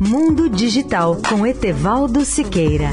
Mundo Digital com Etevaldo Siqueira.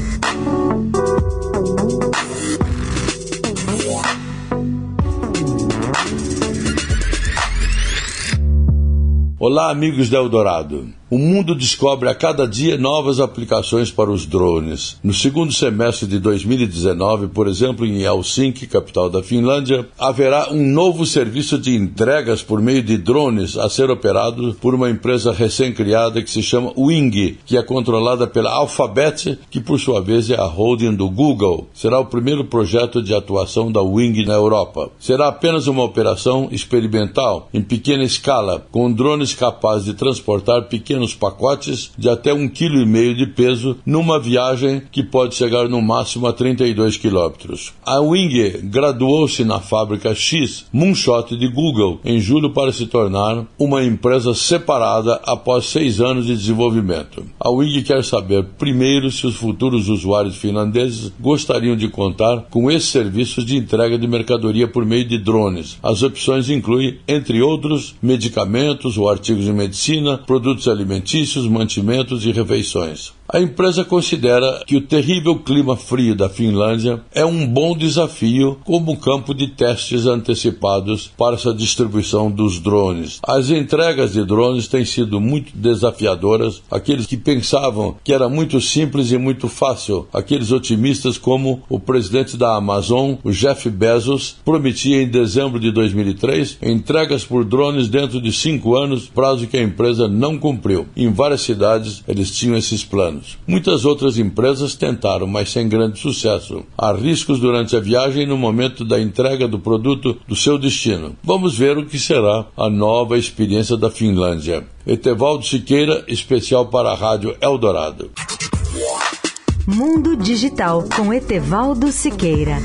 Olá, amigos da Eldorado. O mundo descobre a cada dia novas aplicações para os drones. No segundo semestre de 2019, por exemplo, em Helsinki, capital da Finlândia, haverá um novo serviço de entregas por meio de drones a ser operado por uma empresa recém-criada que se chama Wing, que é controlada pela Alphabet, que por sua vez é a holding do Google. Será o primeiro projeto de atuação da Wing na Europa. Será apenas uma operação experimental, em pequena escala, com drones capazes de transportar pequenos pequenos pacotes de até um quilo e meio de peso numa viagem que pode chegar no máximo a 32 quilômetros. A Wing graduou-se na fábrica X Moonshot de Google em julho para se tornar uma empresa separada após seis anos de desenvolvimento. A Wing quer saber primeiro se os futuros usuários finlandeses gostariam de contar com esses serviços de entrega de mercadoria por meio de drones. As opções incluem, entre outros, medicamentos ou artigos de medicina, produtos alimentares alimentícios, mantimentos e refeições. A empresa considera que o terrível clima frio da Finlândia é um bom desafio como campo de testes antecipados para essa distribuição dos drones. As entregas de drones têm sido muito desafiadoras. Aqueles que pensavam que era muito simples e muito fácil, aqueles otimistas como o presidente da Amazon, o Jeff Bezos, prometia em dezembro de 2003 entregas por drones dentro de cinco anos, prazo que a empresa não cumpriu. Em várias cidades eles tinham esses planos anos. Muitas outras empresas tentaram, mas sem grande sucesso. Há riscos durante a viagem no momento da entrega do produto do seu destino. Vamos ver o que será a nova experiência da Finlândia. Etevaldo Siqueira, especial para a Rádio Eldorado. Mundo Digital com Etevaldo Siqueira.